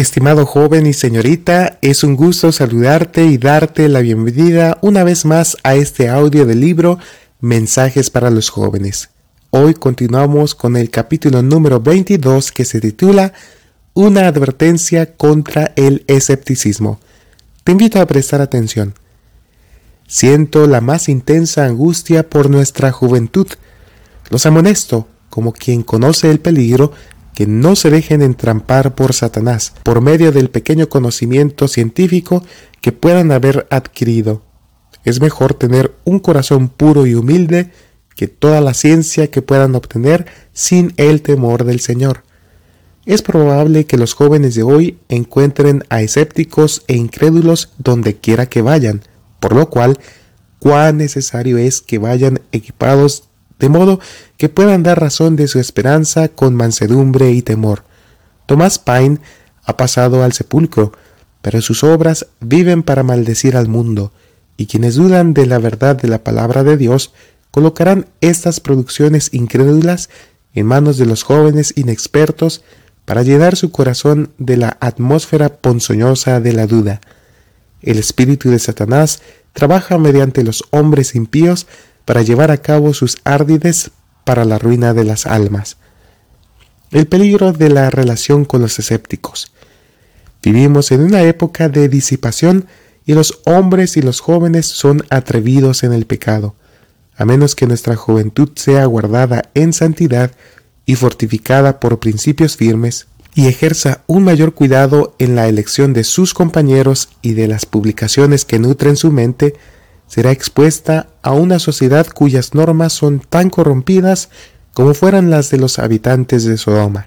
Estimado joven y señorita, es un gusto saludarte y darte la bienvenida una vez más a este audio del libro Mensajes para los jóvenes. Hoy continuamos con el capítulo número 22 que se titula Una advertencia contra el escepticismo. Te invito a prestar atención. Siento la más intensa angustia por nuestra juventud. Los amonesto, como quien conoce el peligro, que no se dejen entrampar por Satanás por medio del pequeño conocimiento científico que puedan haber adquirido. Es mejor tener un corazón puro y humilde que toda la ciencia que puedan obtener sin el temor del Señor. Es probable que los jóvenes de hoy encuentren a escépticos e incrédulos donde quiera que vayan, por lo cual cuán necesario es que vayan equipados de modo que puedan dar razón de su esperanza con mansedumbre y temor. Tomás Paine ha pasado al sepulcro, pero sus obras viven para maldecir al mundo, y quienes dudan de la verdad de la palabra de Dios colocarán estas producciones incrédulas en manos de los jóvenes inexpertos para llenar su corazón de la atmósfera ponzoñosa de la duda. El espíritu de Satanás trabaja mediante los hombres impíos para llevar a cabo sus árdides para la ruina de las almas. El peligro de la relación con los escépticos. Vivimos en una época de disipación y los hombres y los jóvenes son atrevidos en el pecado, a menos que nuestra juventud sea guardada en santidad y fortificada por principios firmes, y ejerza un mayor cuidado en la elección de sus compañeros y de las publicaciones que nutren su mente, será expuesta a una sociedad cuyas normas son tan corrompidas como fueran las de los habitantes de Sodoma.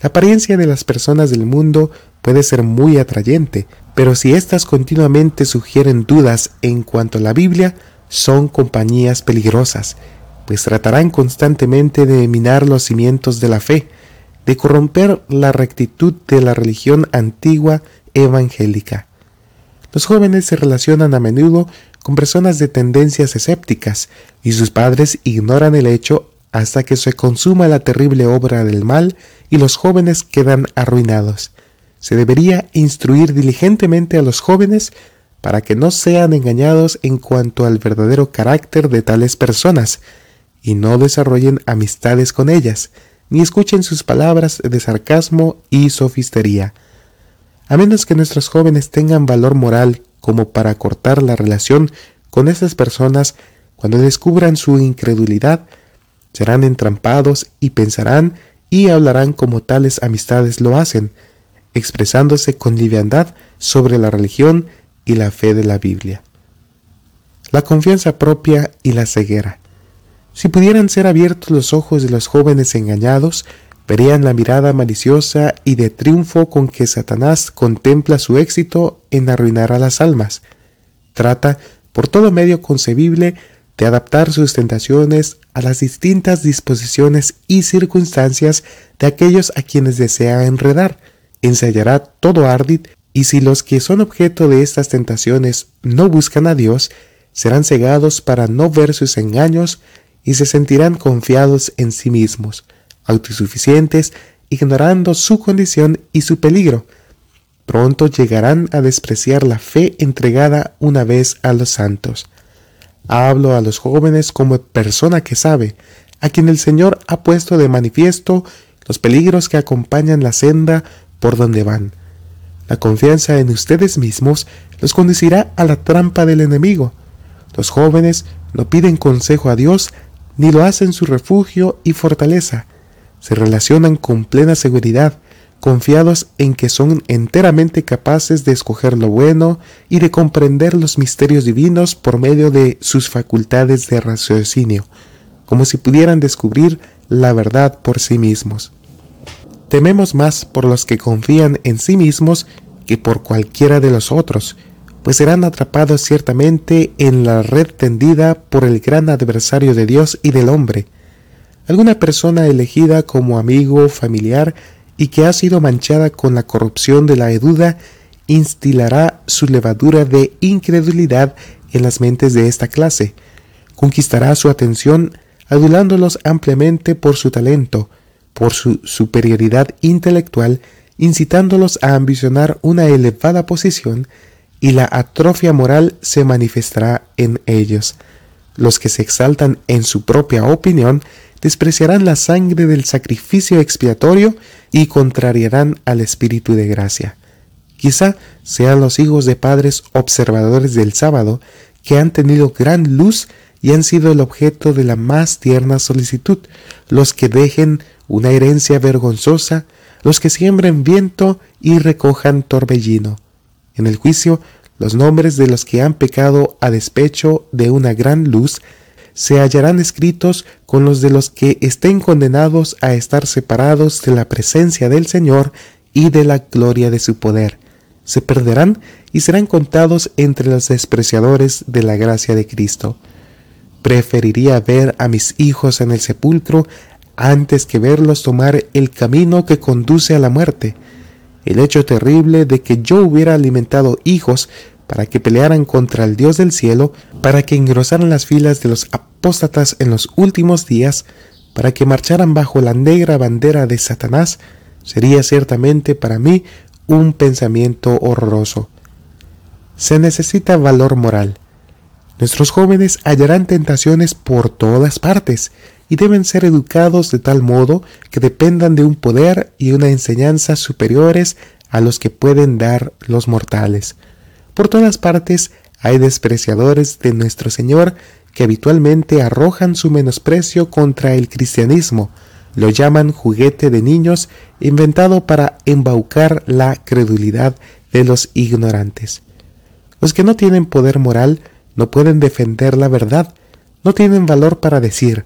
La apariencia de las personas del mundo puede ser muy atrayente, pero si éstas continuamente sugieren dudas en cuanto a la Biblia, son compañías peligrosas, pues tratarán constantemente de minar los cimientos de la fe, de corromper la rectitud de la religión antigua evangélica. Los jóvenes se relacionan a menudo con personas de tendencias escépticas y sus padres ignoran el hecho hasta que se consuma la terrible obra del mal y los jóvenes quedan arruinados. Se debería instruir diligentemente a los jóvenes para que no sean engañados en cuanto al verdadero carácter de tales personas y no desarrollen amistades con ellas, ni escuchen sus palabras de sarcasmo y sofistería a menos que nuestros jóvenes tengan valor moral como para cortar la relación con esas personas cuando descubran su incredulidad, serán entrampados y pensarán y hablarán como tales amistades lo hacen, expresándose con liviandad sobre la religión y la fe de la Biblia. La confianza propia y la ceguera. Si pudieran ser abiertos los ojos de los jóvenes engañados, verían la mirada maliciosa y de triunfo con que Satanás contempla su éxito en arruinar a las almas. Trata, por todo medio concebible, de adaptar sus tentaciones a las distintas disposiciones y circunstancias de aquellos a quienes desea enredar. Ensayará todo ardid y si los que son objeto de estas tentaciones no buscan a Dios, serán cegados para no ver sus engaños y se sentirán confiados en sí mismos autosuficientes, ignorando su condición y su peligro. Pronto llegarán a despreciar la fe entregada una vez a los santos. Hablo a los jóvenes como persona que sabe, a quien el Señor ha puesto de manifiesto los peligros que acompañan la senda por donde van. La confianza en ustedes mismos los conducirá a la trampa del enemigo. Los jóvenes no piden consejo a Dios ni lo hacen su refugio y fortaleza se relacionan con plena seguridad, confiados en que son enteramente capaces de escoger lo bueno y de comprender los misterios divinos por medio de sus facultades de raciocinio, como si pudieran descubrir la verdad por sí mismos. Tememos más por los que confían en sí mismos que por cualquiera de los otros, pues serán atrapados ciertamente en la red tendida por el gran adversario de Dios y del hombre, alguna persona elegida como amigo familiar y que ha sido manchada con la corrupción de la duda, instilará su levadura de incredulidad en las mentes de esta clase, conquistará su atención adulándolos ampliamente por su talento, por su superioridad intelectual incitándolos a ambicionar una elevada posición y la atrofia moral se manifestará en ellos. Los que se exaltan en su propia opinión despreciarán la sangre del sacrificio expiatorio y contrariarán al Espíritu de gracia. Quizá sean los hijos de padres observadores del sábado que han tenido gran luz y han sido el objeto de la más tierna solicitud, los que dejen una herencia vergonzosa, los que siembren viento y recojan torbellino. En el juicio, los nombres de los que han pecado a despecho de una gran luz se hallarán escritos con los de los que estén condenados a estar separados de la presencia del Señor y de la gloria de su poder. Se perderán y serán contados entre los despreciadores de la gracia de Cristo. Preferiría ver a mis hijos en el sepulcro antes que verlos tomar el camino que conduce a la muerte. El hecho terrible de que yo hubiera alimentado hijos para que pelearan contra el Dios del cielo, para que engrosaran las filas de los apóstatas en los últimos días, para que marcharan bajo la negra bandera de Satanás, sería ciertamente para mí un pensamiento horroroso. Se necesita valor moral. Nuestros jóvenes hallarán tentaciones por todas partes y deben ser educados de tal modo que dependan de un poder y una enseñanza superiores a los que pueden dar los mortales. Por todas partes hay despreciadores de nuestro Señor que habitualmente arrojan su menosprecio contra el cristianismo, lo llaman juguete de niños inventado para embaucar la credulidad de los ignorantes. Los que no tienen poder moral no pueden defender la verdad, no tienen valor para decir,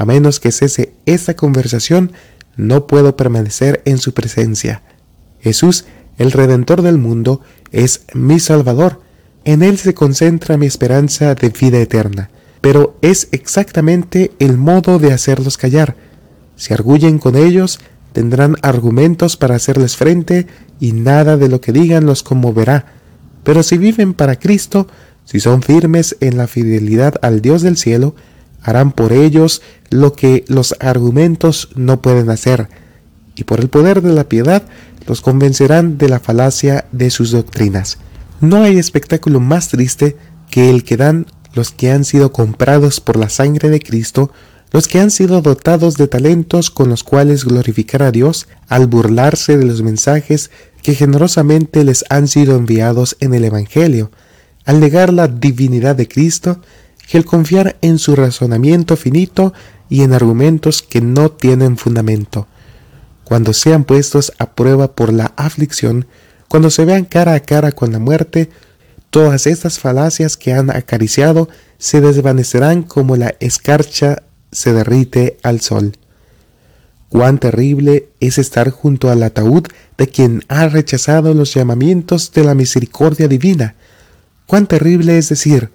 a menos que cese esta conversación, no puedo permanecer en su presencia. Jesús, el Redentor del mundo, es mi Salvador. En Él se concentra mi esperanza de vida eterna, pero es exactamente el modo de hacerlos callar. Si arguyen con ellos, tendrán argumentos para hacerles frente y nada de lo que digan los conmoverá. Pero si viven para Cristo, si son firmes en la fidelidad al Dios del cielo, harán por ellos lo que los argumentos no pueden hacer, y por el poder de la piedad los convencerán de la falacia de sus doctrinas. No hay espectáculo más triste que el que dan los que han sido comprados por la sangre de Cristo, los que han sido dotados de talentos con los cuales glorificar a Dios al burlarse de los mensajes que generosamente les han sido enviados en el Evangelio, al negar la divinidad de Cristo, que al confiar en su razonamiento finito y en argumentos que no tienen fundamento cuando sean puestos a prueba por la aflicción, cuando se vean cara a cara con la muerte, todas estas falacias que han acariciado se desvanecerán como la escarcha se derrite al sol. Cuán terrible es estar junto al ataúd de quien ha rechazado los llamamientos de la misericordia divina. Cuán terrible es decir,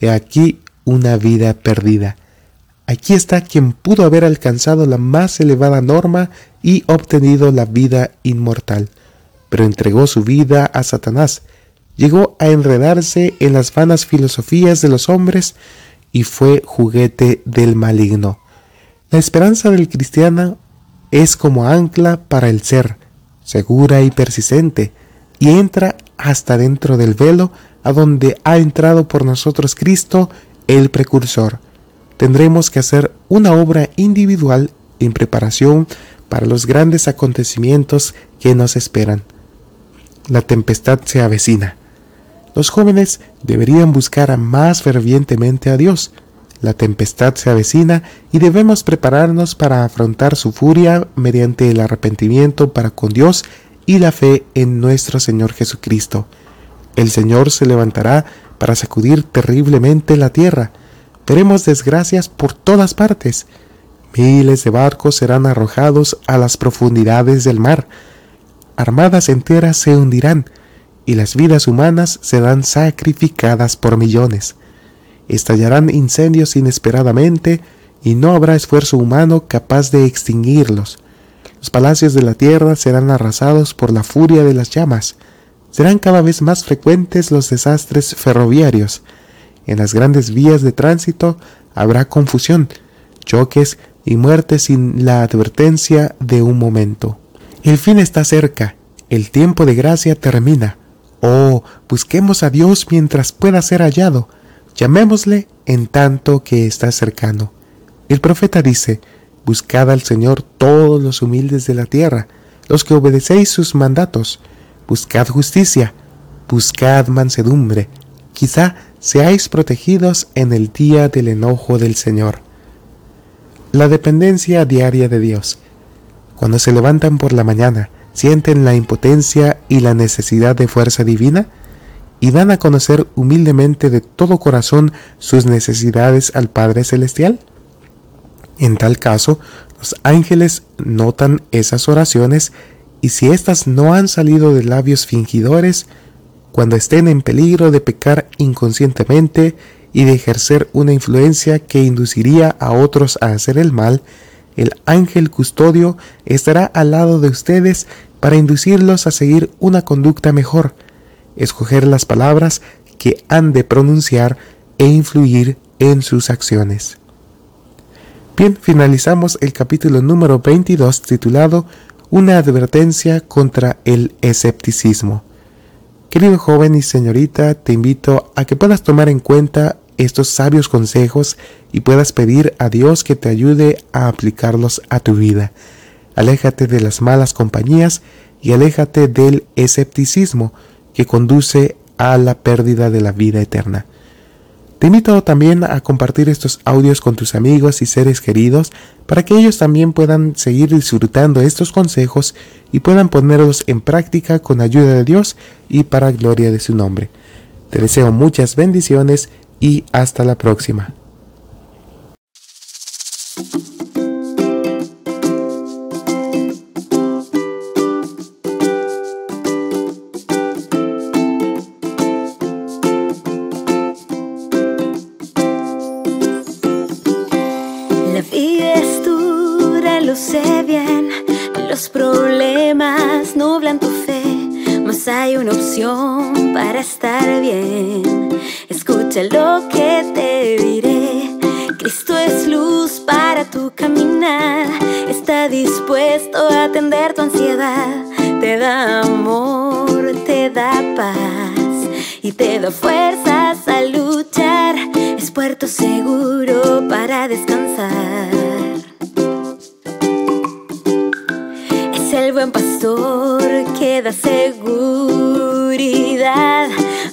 he aquí una vida perdida. Aquí está quien pudo haber alcanzado la más elevada norma y obtenido la vida inmortal, pero entregó su vida a Satanás, llegó a enredarse en las vanas filosofías de los hombres y fue juguete del maligno. La esperanza del cristiano es como ancla para el ser, segura y persistente, y entra hasta dentro del velo a donde ha entrado por nosotros Cristo, el precursor tendremos que hacer una obra individual en preparación para los grandes acontecimientos que nos esperan. La tempestad se avecina. Los jóvenes deberían buscar más fervientemente a Dios. La tempestad se avecina y debemos prepararnos para afrontar su furia mediante el arrepentimiento para con Dios y la fe en nuestro Señor Jesucristo. El Señor se levantará para sacudir terriblemente la tierra Veremos desgracias por todas partes. Miles de barcos serán arrojados a las profundidades del mar. Armadas enteras se hundirán y las vidas humanas serán sacrificadas por millones. Estallarán incendios inesperadamente y no habrá esfuerzo humano capaz de extinguirlos. Los palacios de la tierra serán arrasados por la furia de las llamas. Serán cada vez más frecuentes los desastres ferroviarios en las grandes vías de tránsito habrá confusión, choques y muertes sin la advertencia de un momento. El fin está cerca El tiempo de gracia termina. Oh, busquemos a Dios mientras pueda ser hallado. Llamémosle en tanto que está cercano. El profeta dice, Buscad al Señor todos los humildes de la tierra, los que obedecéis sus mandatos. Buscad justicia, buscad mansedumbre. Quizá seáis protegidos en el día del enojo del Señor. La dependencia diaria de Dios. Cuando se levantan por la mañana, sienten la impotencia y la necesidad de fuerza divina y dan a conocer humildemente de todo corazón sus necesidades al Padre Celestial? En tal caso, los ángeles notan esas oraciones y si éstas no han salido de labios fingidores, cuando estén en peligro de pecar inconscientemente y de ejercer una influencia que induciría a otros a hacer el mal, el ángel custodio estará al lado de ustedes para inducirlos a seguir una conducta mejor, escoger las palabras que han de pronunciar e influir en sus acciones. Bien, finalizamos el capítulo número 22 titulado Una advertencia contra el escepticismo. Querido joven y señorita, te invito a que puedas tomar en cuenta estos sabios consejos y puedas pedir a Dios que te ayude a aplicarlos a tu vida. Aléjate de las malas compañías y aléjate del escepticismo que conduce a la pérdida de la vida eterna. Te invito también a compartir estos audios con tus amigos y seres queridos para que ellos también puedan seguir disfrutando estos consejos y puedan ponerlos en práctica con ayuda de Dios y para gloria de su nombre. Te deseo muchas bendiciones y hasta la próxima. Opción para estar bien. Escucha lo que te diré. Cristo es luz para tu caminar, está dispuesto a atender tu ansiedad, te da amor, te da paz y te da fuerzas a luchar, es puerto seguro para descansar. Pastor da seguridad.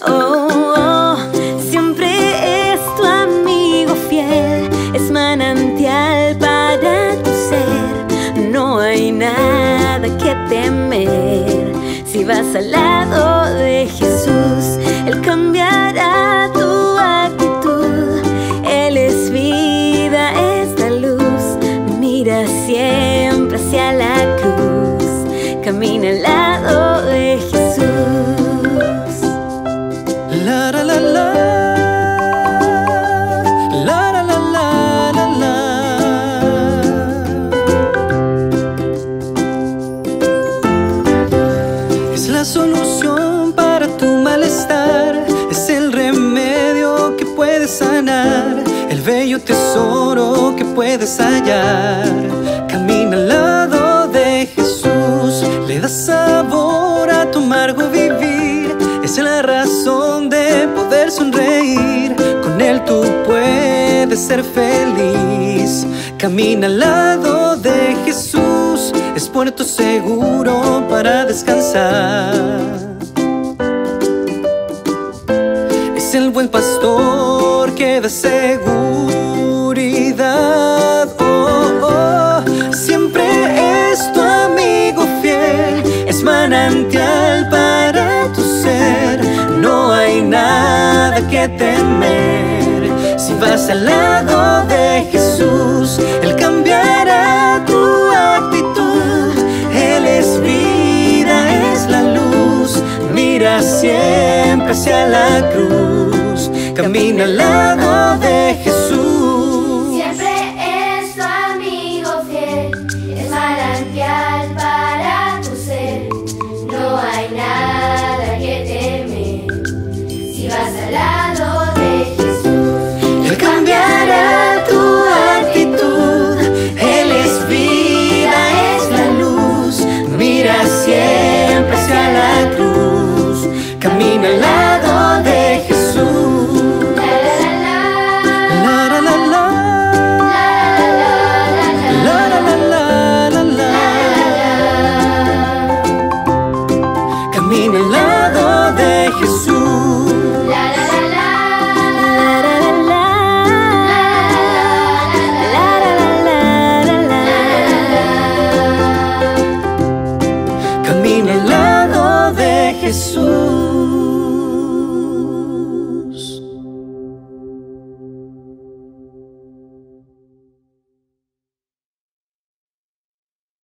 Oh, oh, siempre es tu amigo fiel, es manantial para tu ser. No hay nada que temer si vas al lado de Jesús, Él cambiará amargo vivir. Es la razón de poder sonreír. Con él tú puedes ser feliz. Camina al lado de Jesús. Es puerto seguro para descansar. Es el buen pastor que da seguridad. Oh, oh, siempre es tu manantial Si vas al lado de Jesús, Él cambiará tu actitud. Él es vida, es la luz. Mira siempre hacia la cruz. Camina al lado de Jesús.